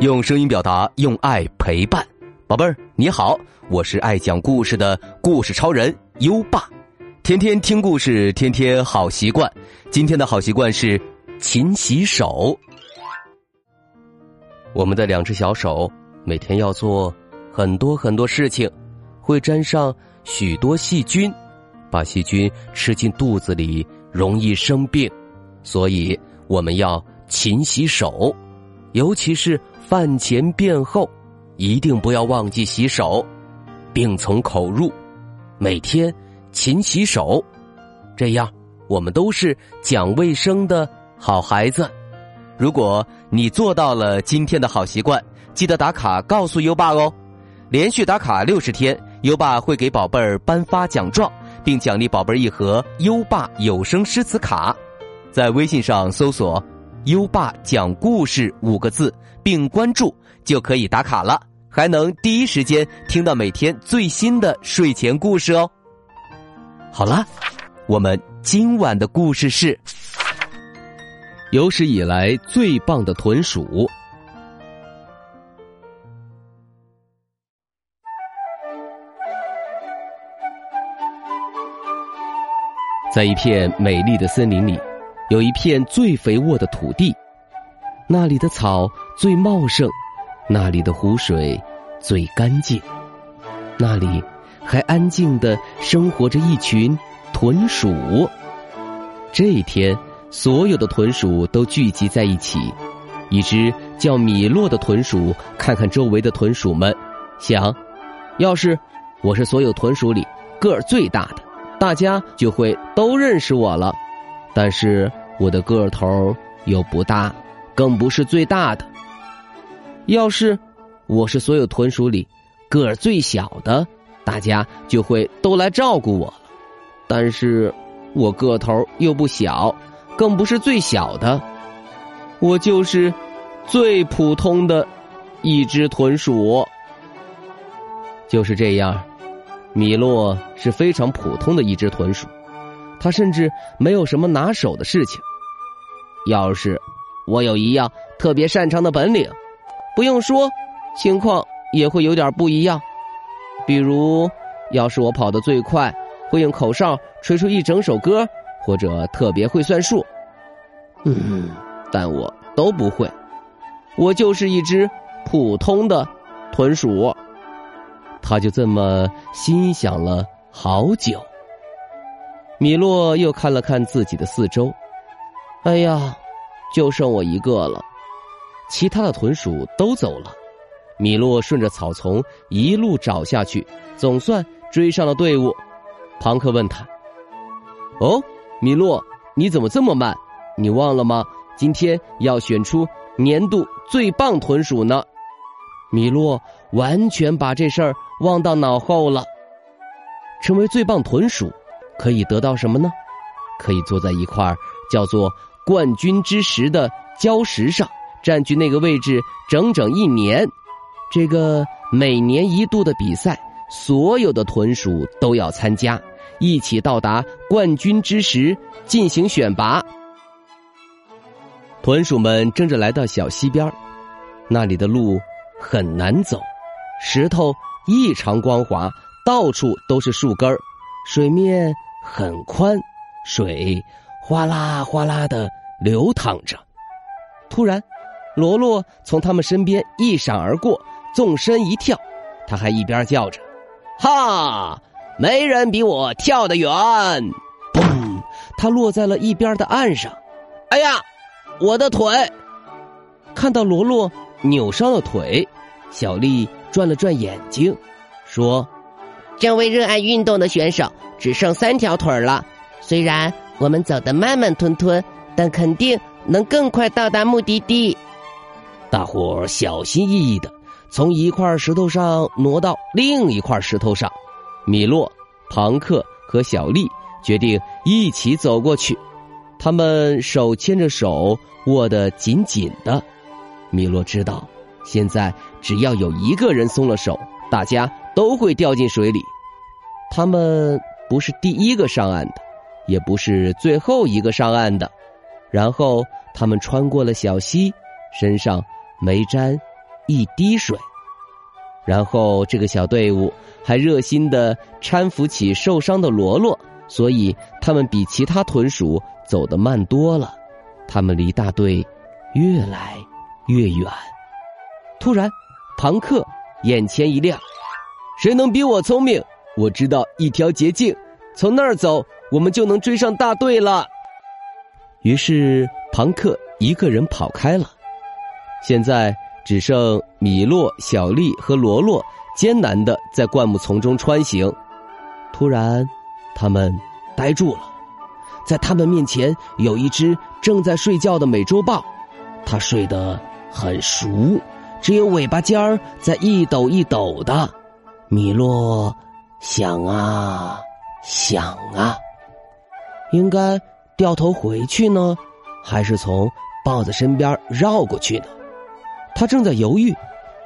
用声音表达，用爱陪伴，宝贝儿你好，我是爱讲故事的故事超人优爸，天天听故事，天天好习惯。今天的好习惯是勤洗手。我们的两只小手每天要做很多很多事情，会沾上许多细菌，把细菌吃进肚子里容易生病，所以我们要勤洗手，尤其是。饭前便后，一定不要忘记洗手。病从口入，每天勤洗手，这样我们都是讲卫生的好孩子。如果你做到了今天的好习惯，记得打卡告诉优爸哦。连续打卡六十天，优爸会给宝贝儿颁发奖状，并奖励宝贝儿一盒优爸有声诗词卡。在微信上搜索。优爸讲故事五个字，并关注就可以打卡了，还能第一时间听到每天最新的睡前故事哦。好了，我们今晚的故事是有史以来最棒的豚鼠。在一片美丽的森林里。有一片最肥沃的土地，那里的草最茂盛，那里的湖水最干净，那里还安静的生活着一群豚鼠。这一天，所有的豚鼠都聚集在一起。一只叫米洛的豚鼠看看周围的豚鼠们，想：要是我是所有豚鼠里个儿最大的，大家就会都认识我了。但是。我的个头又不大，更不是最大的。要是我是所有豚鼠里个儿最小的，大家就会都来照顾我了。但是我个头又不小，更不是最小的，我就是最普通的一只豚鼠。就是这样，米洛是非常普通的一只豚鼠，他甚至没有什么拿手的事情。要是我有一样特别擅长的本领，不用说，情况也会有点不一样。比如，要是我跑得最快，会用口哨吹出一整首歌，或者特别会算数，嗯，但我都不会。我就是一只普通的豚鼠。他就这么心想了好久。米洛又看了看自己的四周。哎呀，就剩我一个了，其他的豚鼠都走了。米洛顺着草丛一路找下去，总算追上了队伍。庞克问他：“哦，米洛，你怎么这么慢？你忘了吗？今天要选出年度最棒豚鼠呢。”米洛完全把这事儿忘到脑后了。成为最棒豚鼠，可以得到什么呢？可以坐在一块，叫做。冠军之石的礁石上占据那个位置整整一年，这个每年一度的比赛，所有的豚鼠都要参加，一起到达冠军之石进行选拔。豚鼠们争着来到小溪边那里的路很难走，石头异常光滑，到处都是树根水面很宽，水哗啦哗啦的。流淌着，突然，罗罗从他们身边一闪而过，纵身一跳，他还一边叫着：“哈，没人比我跳得远！”嘣，他落在了一边的岸上。哎呀，我的腿！看到罗罗扭伤了腿，小丽转了转眼睛，说：“这位热爱运动的选手只剩三条腿了。虽然我们走得慢慢吞吞。”但肯定能更快到达目的地。大伙小心翼翼的从一块石头上挪到另一块石头上。米洛、庞克和小丽决定一起走过去。他们手牵着手，握得紧紧的。米洛知道，现在只要有一个人松了手，大家都会掉进水里。他们不是第一个上岸的，也不是最后一个上岸的。然后他们穿过了小溪，身上没沾一滴水。然后，这个小队伍还热心的搀扶起受伤的罗罗，所以他们比其他豚鼠走得慢多了。他们离大队越来越远。突然，庞克眼前一亮：“谁能比我聪明？我知道一条捷径，从那儿走，我们就能追上大队了。”于是，庞克一个人跑开了。现在。只剩米洛、小丽和罗罗艰难的在灌木丛中穿行。突然，他们呆住了。在他们面前有一只正在睡觉的美洲豹，它睡得很熟，只有尾巴尖儿在一抖一抖的。米洛想啊想啊，应该掉头回去呢，还是从豹子身边绕过去呢？他正在犹豫，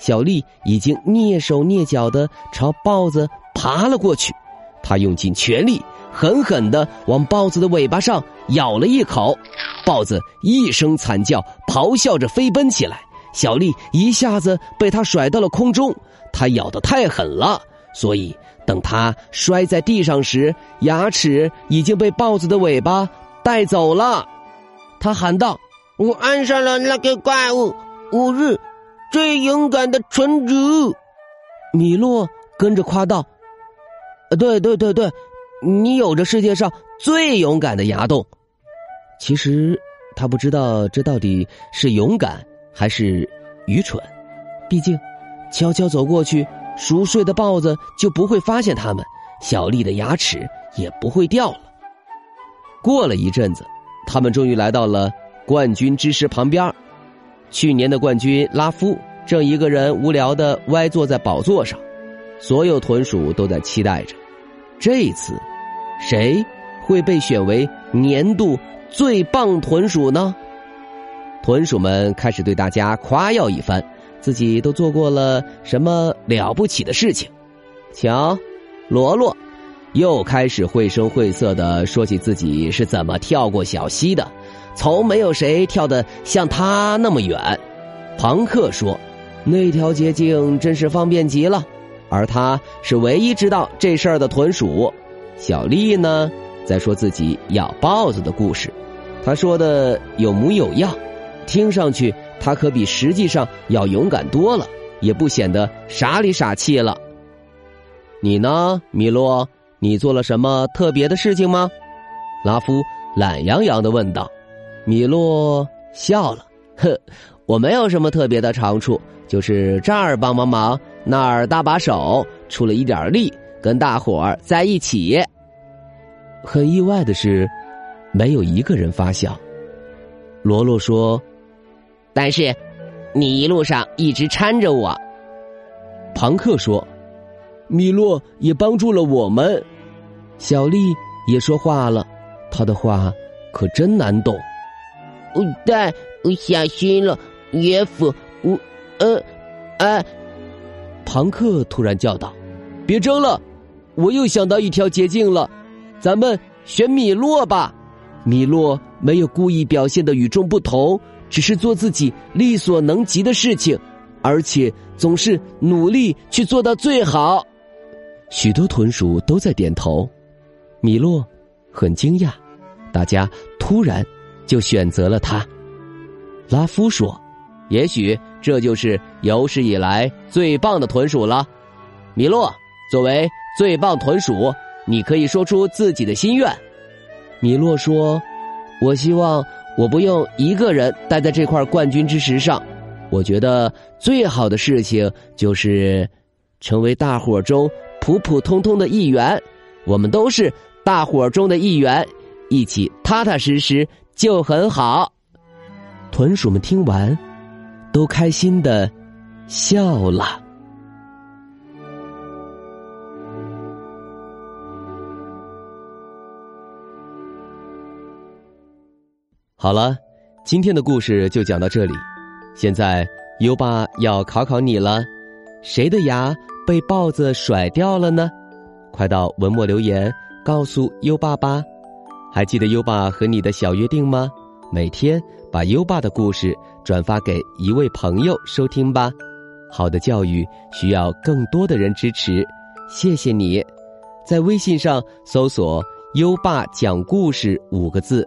小丽已经蹑手蹑脚的朝豹子爬了过去。他用尽全力，狠狠的往豹子的尾巴上咬了一口，豹子一声惨叫，咆哮着飞奔起来。小丽一下子被他甩到了空中。他咬得太狠了，所以等他摔在地上时，牙齿已经被豹子的尾巴带走了。他喊道：“我爱上了那个怪物。”我是最勇敢的蠢主，米洛跟着夸道：“对对对对，你有着世界上最勇敢的牙洞。”其实他不知道这到底是勇敢还是愚蠢，毕竟悄悄走过去，熟睡的豹子就不会发现他们，小丽的牙齿也不会掉了。过了一阵子，他们终于来到了冠军之石旁边。去年的冠军拉夫正一个人无聊的歪坐在宝座上，所有豚鼠都在期待着，这一次，谁会被选为年度最棒豚鼠呢？豚鼠们开始对大家夸耀一番，自己都做过了什么了不起的事情。瞧，罗罗又开始绘声绘色的说起自己是怎么跳过小溪的。从没有谁跳得像他那么远，庞克说：“那条捷径真是方便极了。”而他是唯一知道这事儿的豚鼠。小丽呢，在说自己咬豹子的故事，他说的有模有样，听上去他可比实际上要勇敢多了，也不显得傻里傻气了。你呢，米洛？你做了什么特别的事情吗？拉夫懒洋洋的问道。米洛笑了，哼，我没有什么特别的长处，就是这儿帮帮忙，那儿搭把手，出了一点力，跟大伙儿在一起。很意外的是，没有一个人发笑。罗罗说：“但是，你一路上一直搀着我。”庞克说：“米洛也帮助了我们。”小丽也说话了，她的话可真难懂。但我小心了，岳父，我，呃，哎，庞克突然叫道：“别争了，我又想到一条捷径了，咱们选米洛吧。米洛没有故意表现的与众不同，只是做自己力所能及的事情，而且总是努力去做到最好。”许多豚鼠都在点头，米洛很惊讶，大家突然。就选择了他，拉夫说：“也许这就是有史以来最棒的豚鼠了。”米洛作为最棒豚鼠，你可以说出自己的心愿。米洛说：“我希望我不用一个人待在这块冠军之石上。我觉得最好的事情就是成为大伙中普普通通的一员。我们都是大伙中的一员，一起踏踏实实。”就很好，豚鼠们听完，都开心的笑了。好了，今天的故事就讲到这里。现在优爸要考考你了：谁的牙被豹子甩掉了呢？快到文末留言告诉优爸吧。还记得优爸和你的小约定吗？每天把优爸的故事转发给一位朋友收听吧。好的教育需要更多的人支持，谢谢你。在微信上搜索“优爸讲故事”五个字，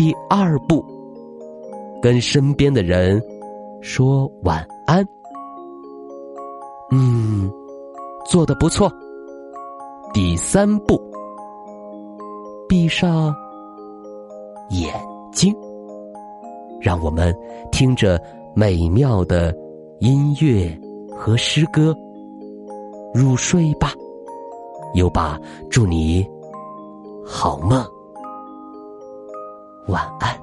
第二步，跟身边的人说晚安。嗯，做的不错。第三步，闭上。眼睛，让我们听着美妙的音乐和诗歌入睡吧。优爸，祝你好梦，晚安。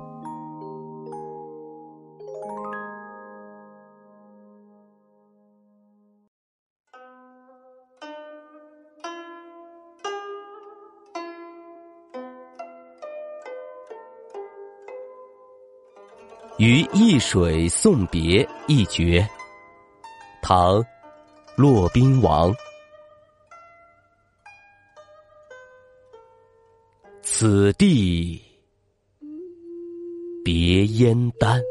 于易水送别一绝，唐·骆宾王。此地别燕丹，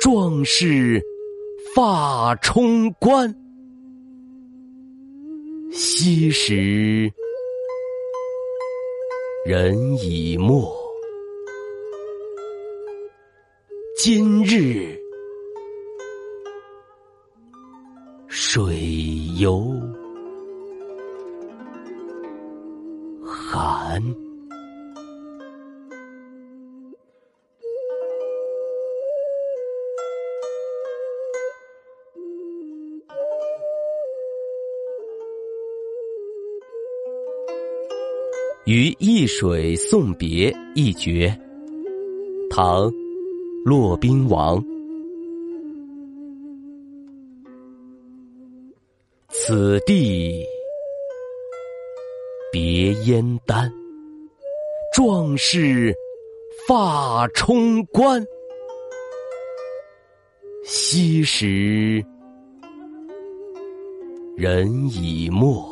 壮士发冲冠。昔时人已没。今日水犹寒，于易水送别一绝，唐。骆宾王，此地别燕丹，壮士发冲冠。昔时人已没，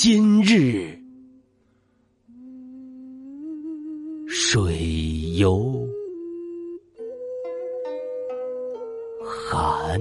今日。水犹寒。